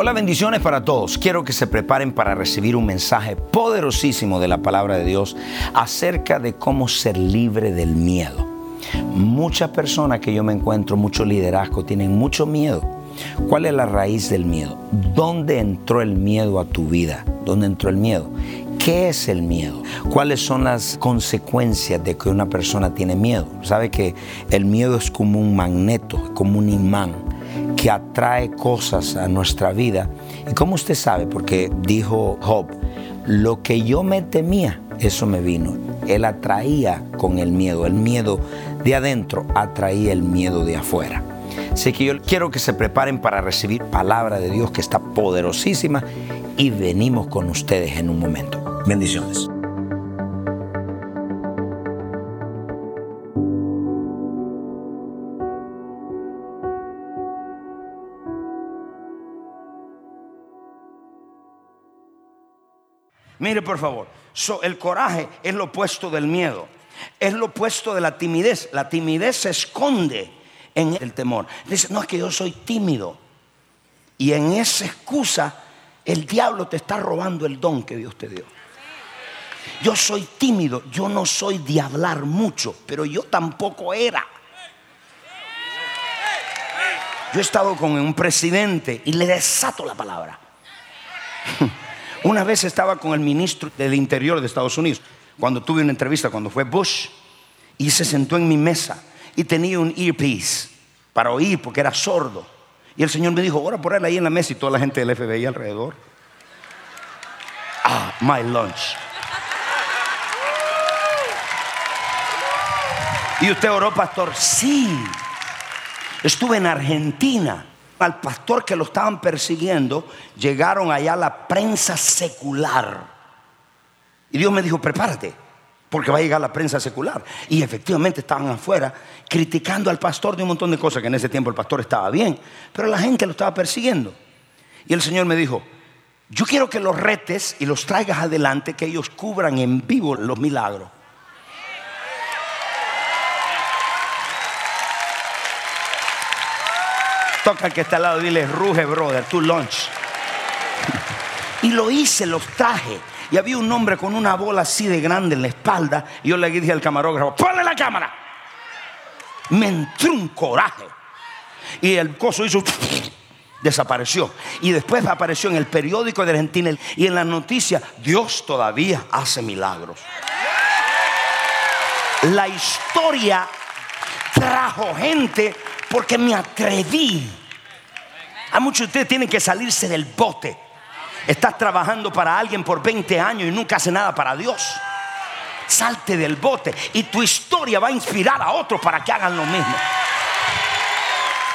Hola, bendiciones para todos. Quiero que se preparen para recibir un mensaje poderosísimo de la palabra de Dios acerca de cómo ser libre del miedo. Muchas personas que yo me encuentro, mucho liderazgo, tienen mucho miedo. ¿Cuál es la raíz del miedo? ¿Dónde entró el miedo a tu vida? ¿Dónde entró el miedo? ¿Qué es el miedo? ¿Cuáles son las consecuencias de que una persona tiene miedo? Sabe que el miedo es como un magneto, como un imán que atrae cosas a nuestra vida. ¿Y cómo usted sabe? Porque dijo Job, lo que yo me temía, eso me vino. Él atraía con el miedo. El miedo de adentro atraía el miedo de afuera. Así que yo quiero que se preparen para recibir palabra de Dios que está poderosísima y venimos con ustedes en un momento. Bendiciones. Mire, por favor, el coraje es lo opuesto del miedo, es lo opuesto de la timidez. La timidez se esconde en el temor. Dice, no es que yo soy tímido. Y en esa excusa, el diablo te está robando el don que Dios te dio. Yo soy tímido, yo no soy de hablar mucho, pero yo tampoco era. Yo he estado con un presidente y le desato la palabra. Una vez estaba con el ministro del Interior de Estados Unidos, cuando tuve una entrevista, cuando fue Bush, y se sentó en mi mesa y tenía un earpiece para oír porque era sordo. Y el Señor me dijo, ora por él ahí en la mesa y toda la gente del FBI alrededor. Ah, my lunch. ¿Y usted oró, pastor? Sí. Estuve en Argentina al pastor que lo estaban persiguiendo, llegaron allá la prensa secular. Y Dios me dijo, prepárate, porque va a llegar la prensa secular. Y efectivamente estaban afuera criticando al pastor de un montón de cosas, que en ese tiempo el pastor estaba bien, pero la gente lo estaba persiguiendo. Y el Señor me dijo, yo quiero que los retes y los traigas adelante, que ellos cubran en vivo los milagros. Toca que está al lado, dile, ruge, brother, tu lunch. Y lo hice, los traje. Y había un hombre con una bola así de grande en la espalda. Y yo le dije al camarógrafo, ponle la cámara. Me entró un coraje. Y el coso hizo, desapareció. Y después apareció en el periódico de Argentina y en la noticia, Dios todavía hace milagros. La historia trajo gente porque me atreví. A muchos de ustedes tienen que salirse del bote. Estás trabajando para alguien por 20 años y nunca hace nada para Dios. Salte del bote y tu historia va a inspirar a otros para que hagan lo mismo.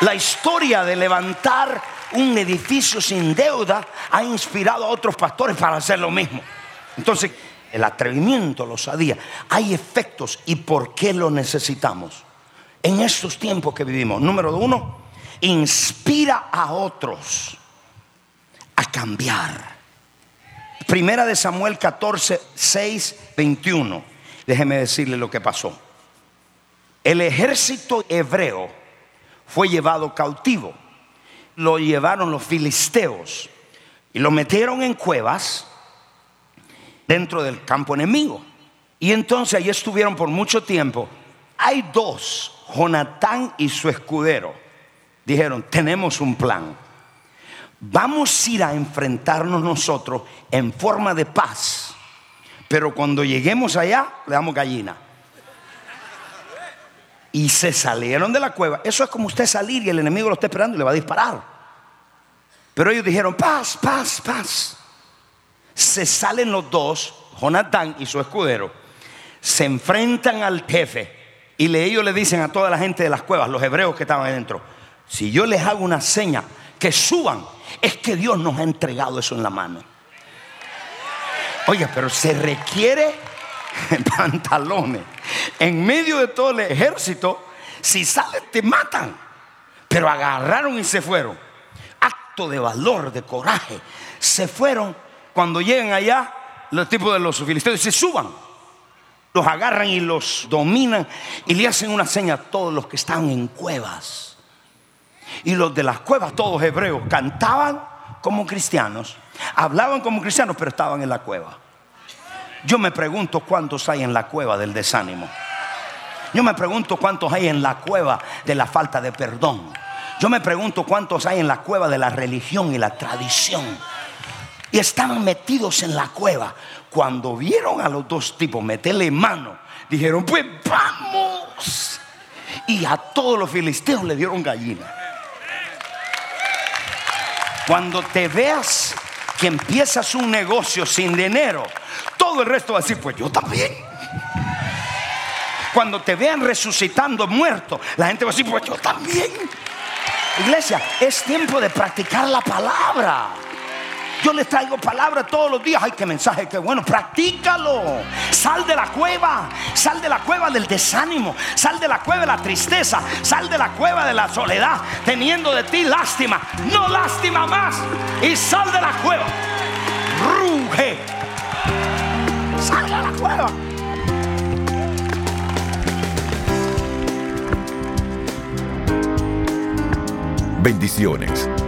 La historia de levantar un edificio sin deuda ha inspirado a otros pastores para hacer lo mismo. Entonces, el atrevimiento, lo sabía. Hay efectos y por qué lo necesitamos en estos tiempos que vivimos. Número uno, inspira a otros a cambiar. Primera de Samuel 14, 6, 21. Déjeme decirle lo que pasó. El ejército hebreo fue llevado cautivo. Lo llevaron los filisteos y lo metieron en cuevas dentro del campo enemigo. Y entonces allí estuvieron por mucho tiempo. Hay dos Jonatán y su escudero dijeron, tenemos un plan. vamos a ir a enfrentarnos nosotros en forma de paz, pero cuando lleguemos allá le damos gallina. Y se salieron de la cueva. Eso es como usted salir y el enemigo lo está esperando y le va a disparar. Pero ellos dijeron, paz, paz, paz. Se salen los dos, Jonatán y su escudero, se enfrentan al jefe y ellos le dicen a toda la gente de las cuevas, los hebreos que estaban adentro, si yo les hago una seña, que suban, es que Dios nos ha entregado eso en la mano. Oiga, pero se requiere pantalones. En medio de todo el ejército, si salen te matan. Pero agarraron y se fueron. Acto de valor, de coraje. Se fueron. Cuando llegan allá, los tipos de los filisteos se suban. Los agarran y los dominan y le hacen una seña a todos los que están en cuevas. Y los de las cuevas, todos hebreos, cantaban como cristianos, hablaban como cristianos, pero estaban en la cueva. Yo me pregunto cuántos hay en la cueva del desánimo. Yo me pregunto cuántos hay en la cueva de la falta de perdón. Yo me pregunto cuántos hay en la cueva de la religión y la tradición. Y estaban metidos en la cueva. Cuando vieron a los dos tipos meterle mano, dijeron, pues vamos. Y a todos los filisteos le dieron gallina. Cuando te veas que empiezas un negocio sin dinero, todo el resto va a decir, pues yo también. Cuando te vean resucitando muerto, la gente va a decir, pues yo también. Iglesia, es tiempo de practicar la palabra. Yo les traigo palabra todos los días. Ay, qué mensaje, qué bueno. Practícalo. Sal de la cueva. Sal de la cueva del desánimo. Sal de la cueva de la tristeza. Sal de la cueva de la soledad. Teniendo de ti lástima. No lástima más. Y sal de la cueva. Ruge. Sal de la cueva. Bendiciones.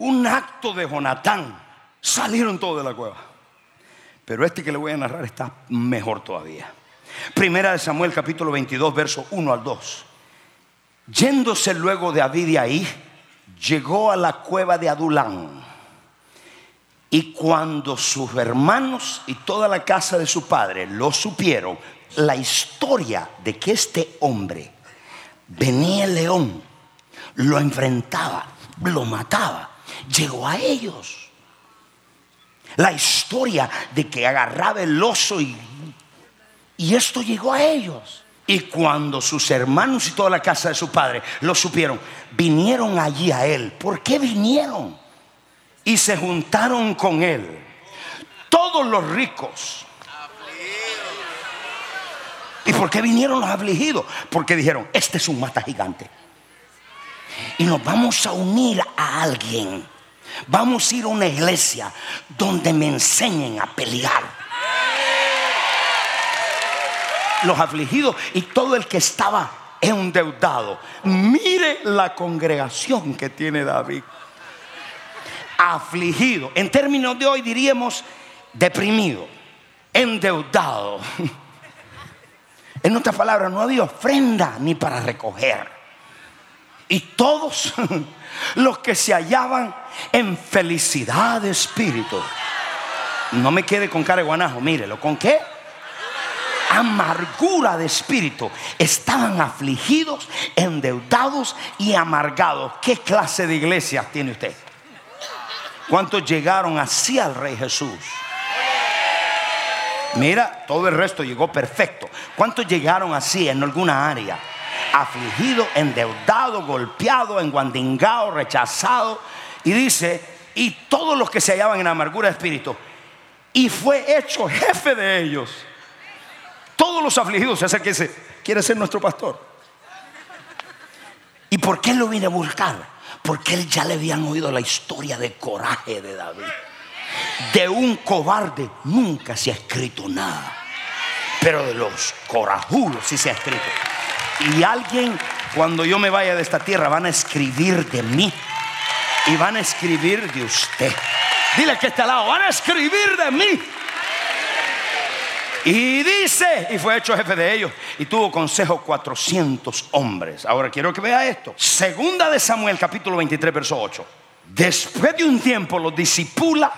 Un acto de Jonatán. Salieron todos de la cueva. Pero este que le voy a narrar está mejor todavía. Primera de Samuel capítulo 22, verso 1 al 2. Yéndose luego de David de ahí, llegó a la cueva de Adulán. Y cuando sus hermanos y toda la casa de su padre lo supieron, la historia de que este hombre venía el león, lo enfrentaba, lo mataba, llegó a ellos. La historia de que agarraba el oso y, y esto llegó a ellos. Y cuando sus hermanos y toda la casa de su padre lo supieron, vinieron allí a él. ¿Por qué vinieron? Y se juntaron con él todos los ricos. ¿Y por qué vinieron los afligidos? Porque dijeron, este es un mata gigante. Y nos vamos a unir a alguien. Vamos a ir a una iglesia donde me enseñen a pelear. Los afligidos y todo el que estaba endeudado. Mire la congregación que tiene David. Afligido. En términos de hoy diríamos deprimido, endeudado. En otras palabras, no había ofrenda ni para recoger. Y todos los que se hallaban en felicidad de espíritu. No me quede con cara de guanajo, mírelo. ¿Con qué? Amargura de espíritu. Estaban afligidos, endeudados y amargados. ¿Qué clase de iglesia tiene usted? ¿Cuántos llegaron así al Rey Jesús? Mira, todo el resto llegó perfecto. ¿Cuántos llegaron así en alguna área? Afligido, endeudado, golpeado, enguandingado, rechazado. Y dice, y todos los que se hallaban en amargura de espíritu. Y fue hecho jefe de ellos. todos los afligidos acerca y dice, ¿quiere ser nuestro pastor? ¿Y por qué lo vine a buscar? Porque él ya le habían oído la historia de coraje de David. De un cobarde nunca se ha escrito nada. Pero de los corajudos sí se ha escrito. Y alguien, cuando yo me vaya de esta tierra, van a escribir de mí. Y van a escribir de usted. Dile que está al lado, van a escribir de mí. Y dice, y fue hecho jefe de ellos, y tuvo consejo 400 hombres. Ahora quiero que vea esto. Segunda de Samuel, capítulo 23, verso 8. Después de un tiempo los disipula,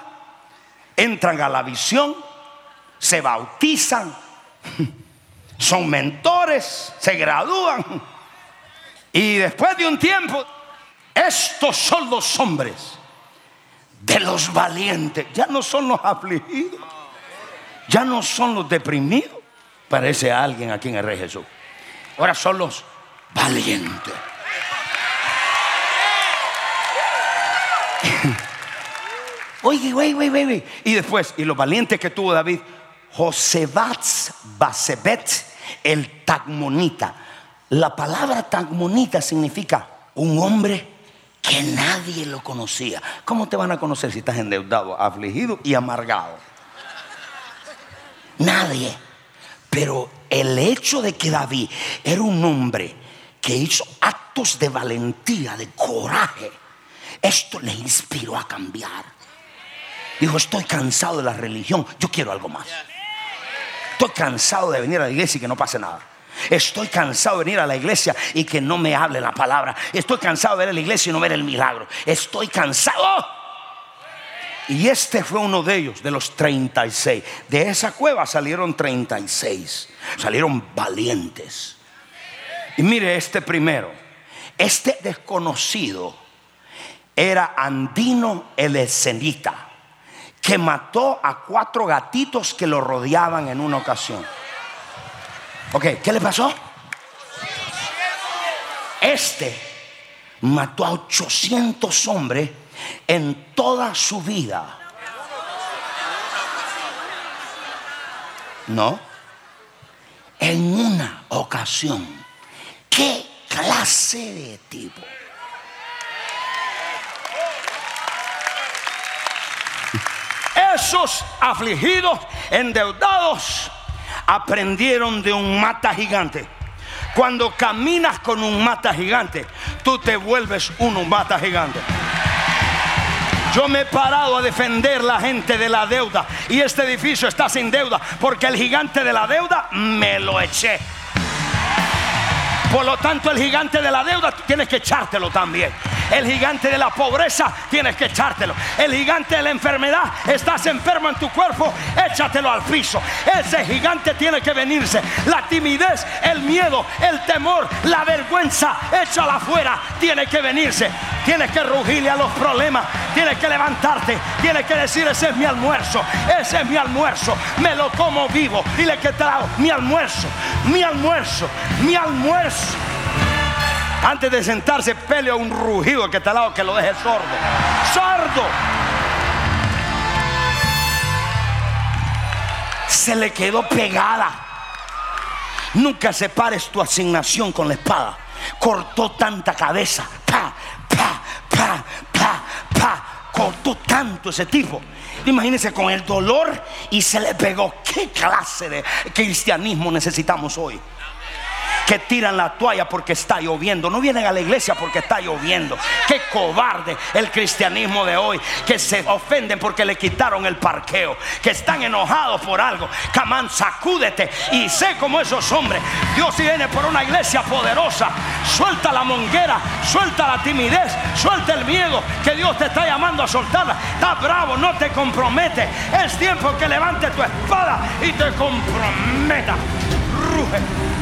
entran a la visión, se bautizan, son mentores, se gradúan. Y después de un tiempo, estos son los hombres de los valientes, ya no son los afligidos ya no son los deprimidos, parece alguien aquí en el Rey Jesús. Ahora son los valientes. Oye, oye, oye, oye. Y después, y los valientes que tuvo David, Josebatz Basebet, el tagmonita. La palabra tagmonita significa un hombre que nadie lo conocía. ¿Cómo te van a conocer si estás endeudado, afligido y amargado? Nadie. Pero el hecho de que David era un hombre que hizo actos de valentía, de coraje, esto le inspiró a cambiar. Dijo, estoy cansado de la religión, yo quiero algo más. Estoy cansado de venir a la iglesia y que no pase nada. Estoy cansado de venir a la iglesia y que no me hable la palabra. Estoy cansado de ver a la iglesia y no ver el milagro. Estoy cansado. Y este fue uno de ellos, de los 36. De esa cueva salieron 36. Salieron valientes. Y mire este primero. Este desconocido era Andino el Escenita, que mató a cuatro gatitos que lo rodeaban en una ocasión. Ok, ¿qué le pasó? Este mató a 800 hombres en toda su vida. No, en una ocasión. ¿Qué clase de tipo? Esos afligidos, endeudados, aprendieron de un mata gigante. Cuando caminas con un mata gigante, tú te vuelves un mata gigante. Yo me he parado a defender la gente de la deuda y este edificio está sin deuda porque el gigante de la deuda me lo eché. Por lo tanto, el gigante de la deuda tienes que echártelo también. El gigante de la pobreza tienes que echártelo. El gigante de la enfermedad, estás enfermo en tu cuerpo, échatelo al piso. Ese gigante tiene que venirse. La timidez, el miedo, el temor, la vergüenza, échala afuera, tiene que venirse. Tienes que rugirle a los problemas, tienes que levantarte, tienes que decir, ese es mi almuerzo, ese es mi almuerzo, me lo como vivo. Dile que trago mi almuerzo, mi almuerzo, mi almuerzo. Antes de sentarse, pelea un rugido que está al lado que lo deje sordo. ¡Sordo! Se le quedó pegada. Nunca separes tu asignación con la espada. Cortó tanta cabeza. Pa, pa, pa, pa, pa. Cortó tanto ese tipo. Imagínense con el dolor y se le pegó. ¿Qué clase de cristianismo necesitamos hoy? Que tiran la toalla porque está lloviendo. No vienen a la iglesia porque está lloviendo. Qué cobarde el cristianismo de hoy. Que se ofenden porque le quitaron el parqueo. Que están enojados por algo. Camán, sacúdete. Y sé como esos hombres. Dios viene por una iglesia poderosa. Suelta la monguera. Suelta la timidez. Suelta el miedo. Que Dios te está llamando a soltarla. Está bravo. No te compromete. Es tiempo que levante tu espada y te comprometa. Ruge.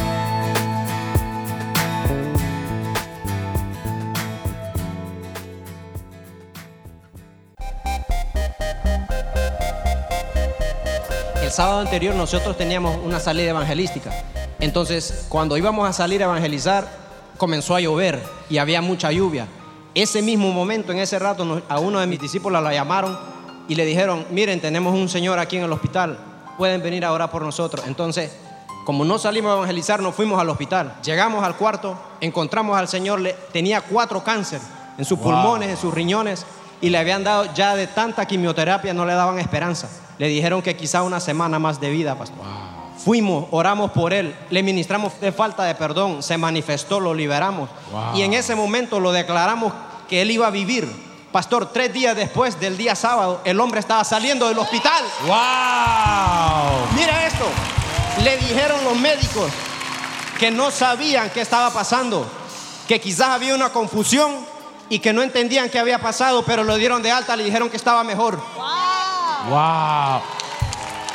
El sábado anterior nosotros teníamos una salida evangelística. Entonces, cuando íbamos a salir a evangelizar, comenzó a llover y había mucha lluvia. Ese mismo momento, en ese rato, a uno de mis discípulos la llamaron y le dijeron, miren, tenemos un señor aquí en el hospital, pueden venir a orar por nosotros. Entonces, como no salimos a evangelizar, nos fuimos al hospital. Llegamos al cuarto, encontramos al señor, le, tenía cuatro cáncer en sus pulmones, en sus riñones, y le habían dado ya de tanta quimioterapia, no le daban esperanza. Le dijeron que quizá una semana más de vida, pastor. Fuimos, oramos por él, le ministramos de falta de perdón, se manifestó, lo liberamos. Y en ese momento lo declaramos que él iba a vivir. Pastor, tres días después del día sábado, el hombre estaba saliendo del hospital. ¡Wow! Mira esto. Le dijeron los médicos que no sabían qué estaba pasando, que quizás había una confusión y que no entendían qué había pasado, pero lo dieron de alta, le dijeron que estaba mejor. ¡Wow!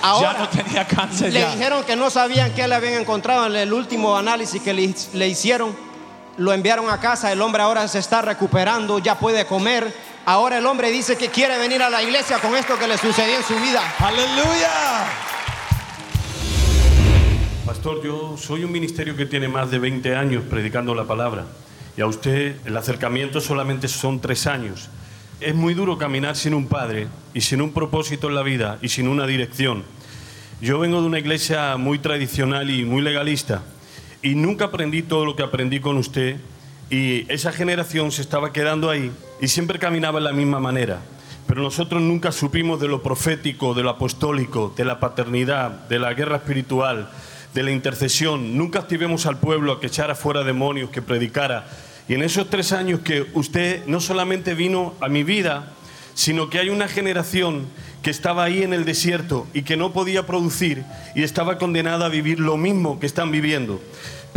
Ahora, ya no tenía cáncer. le ya. dijeron que no sabían qué le habían encontrado en el último análisis que le, le hicieron. Lo enviaron a casa, el hombre ahora se está recuperando, ya puede comer. Ahora el hombre dice que quiere venir a la iglesia con esto que le sucedió en su vida. ¡Aleluya! Pastor, yo soy un ministerio que tiene más de 20 años predicando la palabra y a usted el acercamiento solamente son tres años. Es muy duro caminar sin un padre y sin un propósito en la vida y sin una dirección. Yo vengo de una iglesia muy tradicional y muy legalista y nunca aprendí todo lo que aprendí con usted y esa generación se estaba quedando ahí y siempre caminaba en la misma manera. Pero nosotros nunca supimos de lo profético, de lo apostólico, de la paternidad, de la guerra espiritual, de la intercesión. Nunca activemos al pueblo a que echara fuera demonios, que predicara. Y en esos tres años que usted no solamente vino a mi vida, sino que hay una generación que estaba ahí en el desierto y que no podía producir y estaba condenada a vivir lo mismo que están viviendo.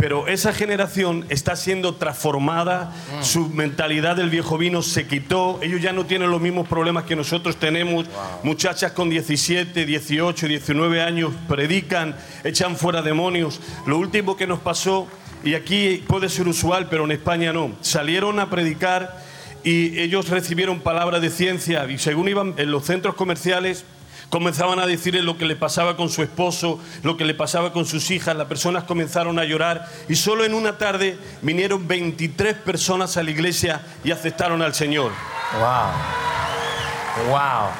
Pero esa generación está siendo transformada, su mentalidad del viejo vino se quitó, ellos ya no tienen los mismos problemas que nosotros tenemos. Muchachas con 17, 18, 19 años predican, echan fuera demonios. Lo último que nos pasó, y aquí puede ser usual, pero en España no, salieron a predicar y ellos recibieron palabras de ciencia y según iban en los centros comerciales comenzaban a decirle lo que le pasaba con su esposo, lo que le pasaba con sus hijas, las personas comenzaron a llorar y solo en una tarde vinieron 23 personas a la iglesia y aceptaron al Señor. Wow. Wow.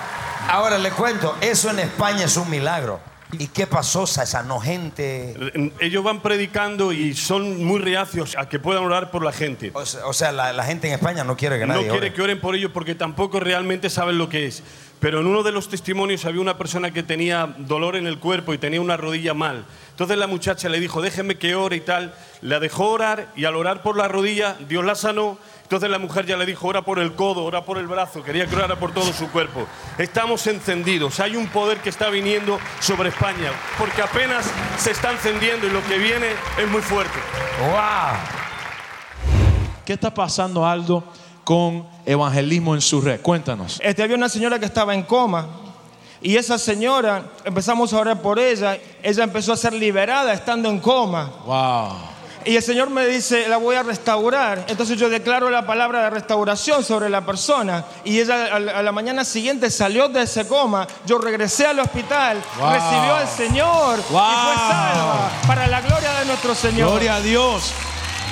Ahora le cuento, eso en España es un milagro. ¿Y qué pasó? Se sanó gente. Ellos van predicando y son muy reacios a que puedan orar por la gente. O sea, o sea, la, la gente en España no quiere que No nadie quiere ore. que oren por ellos porque tampoco realmente saben lo que es. Pero en uno de los testimonios había una persona que tenía dolor en el cuerpo y tenía una rodilla mal. Entonces la muchacha le dijo, déjeme que ore y tal. La dejó orar y al orar por la rodilla, Dios la sanó. Entonces la mujer ya le dijo, ora por el codo, ora por el brazo. Quería que orara por todo su cuerpo. Estamos encendidos. Hay un poder que está viniendo sobre España. Porque apenas se está encendiendo y lo que viene es muy fuerte. Wow. ¿Qué está pasando, Aldo, con evangelismo en su red? Cuéntanos. Este, había una señora que estaba en coma, Y esa señora, empezamos a orar por ella, ella empezó a ser liberada estando en coma. Wow. Y el Señor me dice, la voy a restaurar. Entonces yo declaro la palabra de restauración sobre la persona. Y ella a la, mañana siguiente salió de ese coma. Yo regresé al hospital, Wow. recibió al Señor y fue salva para la gloria de nuestro Señor. Gloria a Dios.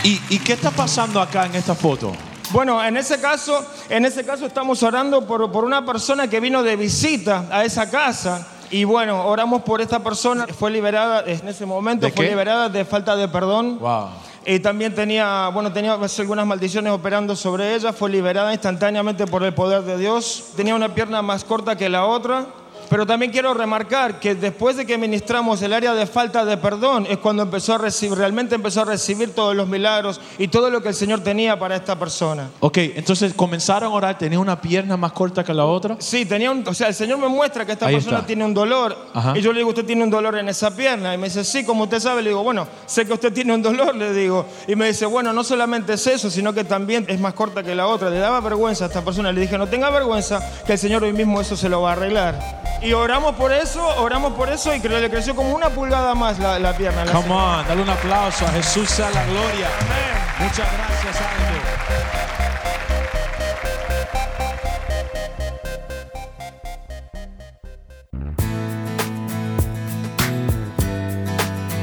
¿Y, y qué está pasando acá en esta foto? Bueno, en ese caso, en ese caso estamos orando por, por una persona que vino de visita a esa casa. Y bueno, oramos por esta persona. Fue liberada en ese momento, ¿De fue qué? liberada de falta de perdón. Wow. Y también tenía, bueno, tenía algunas maldiciones operando sobre ella. Fue liberada instantáneamente por el poder de Dios. Tenía una pierna más corta que la otra. Pero también quiero remarcar que después de que ministramos el área de falta de perdón, es cuando empezó a recibir, realmente empezó a recibir todos los milagros y todo lo que el Señor tenía para esta persona. Ok, entonces comenzaron a orar, tenía una pierna más corta que la otra. Sí, tenía un, o sea, el Señor me muestra que esta Ahí persona está. tiene un dolor. Ajá. Y yo le digo, usted tiene un dolor en esa pierna. Y me dice, sí, como usted sabe. Le digo, bueno, sé que usted tiene un dolor, le digo. Y me dice, bueno, no solamente es eso, sino que también es más corta que la otra. Le daba vergüenza a esta persona. Le dije, no tenga vergüenza, que el Señor hoy mismo eso se lo va a arreglar. Y oramos por eso, oramos por eso y le creció como una pulgada más la, la pierna. a la Come señora. on, dale un aplauso a Jesús sea la gloria. Muchas gracias, Ángel.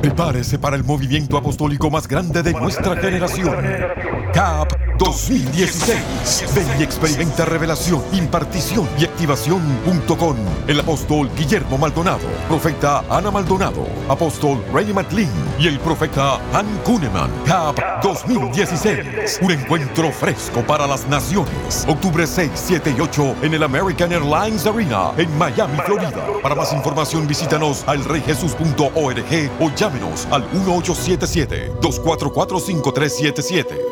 Prepárese para el movimiento apostólico más grande de nuestra generación. CAP 2016. Ven y experimenta revelación, impartición y activación junto con el apóstol Guillermo Maldonado, profeta Ana Maldonado, apóstol Ray McLean y el profeta Han Kuneman. CAP 2016. Un encuentro fresco para las naciones. Octubre 6, 7 y 8 en el American Airlines Arena en Miami, Florida. Para más información visítanos al reyjesus.org o llámenos al 1877-244-5377. Hola,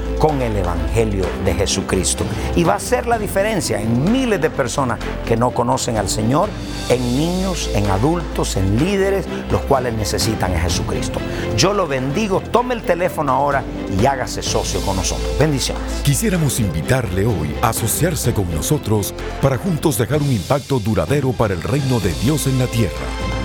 con el Evangelio de Jesucristo. Y va a ser la diferencia en miles de personas que no conocen al Señor, en niños, en adultos, en líderes, los cuales necesitan a Jesucristo. Yo lo bendigo, tome el teléfono ahora y hágase socio con nosotros. Bendiciones. Quisiéramos invitarle hoy a asociarse con nosotros para juntos dejar un impacto duradero para el reino de Dios en la tierra.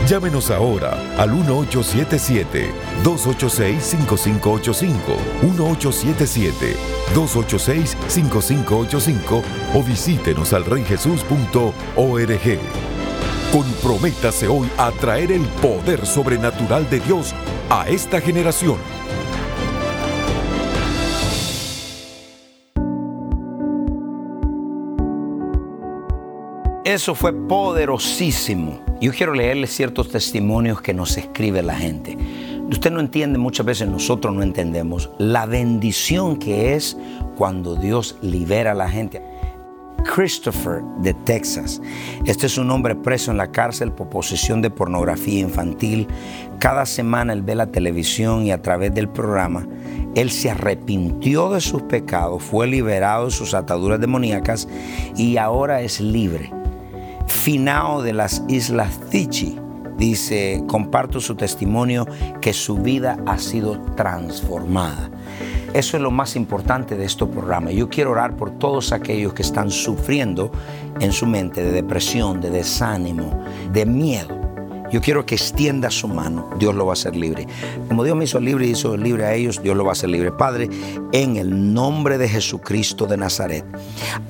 Llámenos ahora al 1877-286-5585, 1877-286-5585 o visítenos al reyjesus.org. Comprométase hoy a traer el poder sobrenatural de Dios a esta generación. Eso fue poderosísimo. Yo quiero leerle ciertos testimonios que nos escribe la gente. Usted no entiende, muchas veces nosotros no entendemos la bendición que es cuando Dios libera a la gente. Christopher de Texas. Este es un hombre preso en la cárcel por posesión de pornografía infantil. Cada semana él ve la televisión y a través del programa él se arrepintió de sus pecados, fue liberado de sus ataduras demoníacas y ahora es libre. Finao de las Islas Fiji dice, comparto su testimonio que su vida ha sido transformada. Eso es lo más importante de este programa. Yo quiero orar por todos aquellos que están sufriendo en su mente de depresión, de desánimo, de miedo. Yo quiero que extienda su mano. Dios lo va a hacer libre. Como Dios me hizo libre y hizo libre a ellos, Dios lo va a hacer libre. Padre, en el nombre de Jesucristo de Nazaret,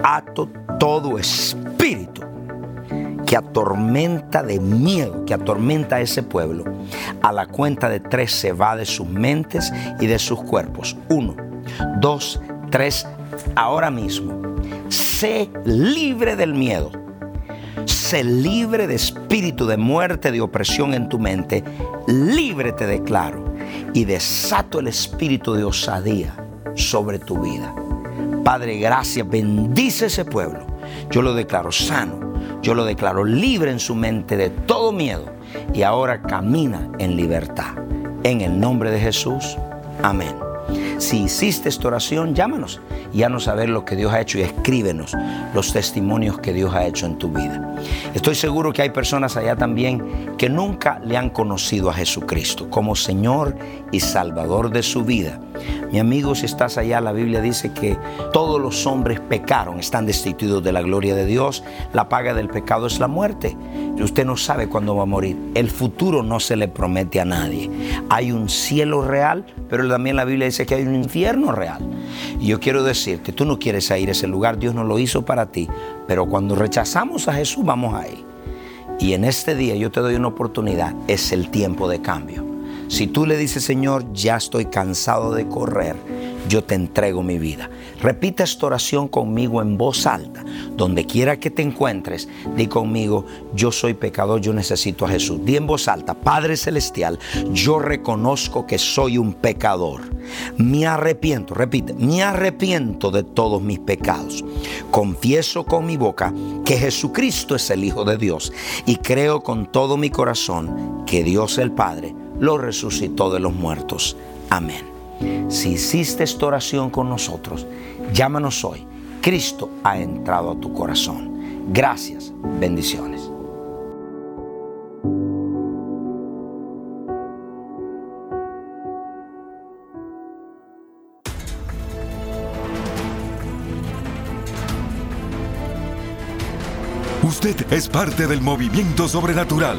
ato todo espíritu que atormenta de miedo, que atormenta a ese pueblo, a la cuenta de tres se va de sus mentes y de sus cuerpos. Uno, dos, tres, ahora mismo. Sé libre del miedo. Sé libre de espíritu de muerte, de opresión en tu mente. Libre te declaro. Y desato el espíritu de osadía sobre tu vida. Padre, gracias. Bendice ese pueblo. Yo lo declaro sano yo lo declaro libre en su mente de todo miedo y ahora camina en libertad. En el nombre de Jesús, amén. Si hiciste esta oración, llámanos y a saber lo que Dios ha hecho y escríbenos los testimonios que Dios ha hecho en tu vida. Estoy seguro que hay personas allá también que nunca le han conocido a Jesucristo como Señor y Salvador de su vida. Mi amigo, si estás allá, la Biblia dice que todos los hombres pecaron, están destituidos de la gloria de Dios. La paga del pecado es la muerte. Usted no sabe cuándo va a morir. El futuro no se le promete a nadie. Hay un cielo real, pero también la Biblia dice que hay un infierno real. Y yo quiero decirte, tú no quieres ir a ese lugar, Dios no lo hizo para ti, pero cuando rechazamos a Jesús vamos ahí. Y en este día yo te doy una oportunidad, es el tiempo de cambio. Si tú le dices, Señor, ya estoy cansado de correr, yo te entrego mi vida. Repita esta oración conmigo en voz alta. Donde quiera que te encuentres, di conmigo, yo soy pecador, yo necesito a Jesús. Di en voz alta, Padre Celestial, yo reconozco que soy un pecador. Me arrepiento, repite, me arrepiento de todos mis pecados. Confieso con mi boca que Jesucristo es el Hijo de Dios y creo con todo mi corazón que Dios el Padre lo resucitó de los muertos. Amén. Si hiciste esta oración con nosotros, llámanos hoy. Cristo ha entrado a tu corazón. Gracias. Bendiciones. Usted es parte del movimiento sobrenatural.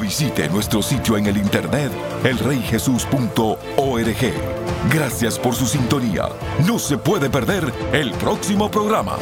visite nuestro sitio en el internet elreyjesus.org. Gracias por su sintonía. No se puede perder el próximo programa.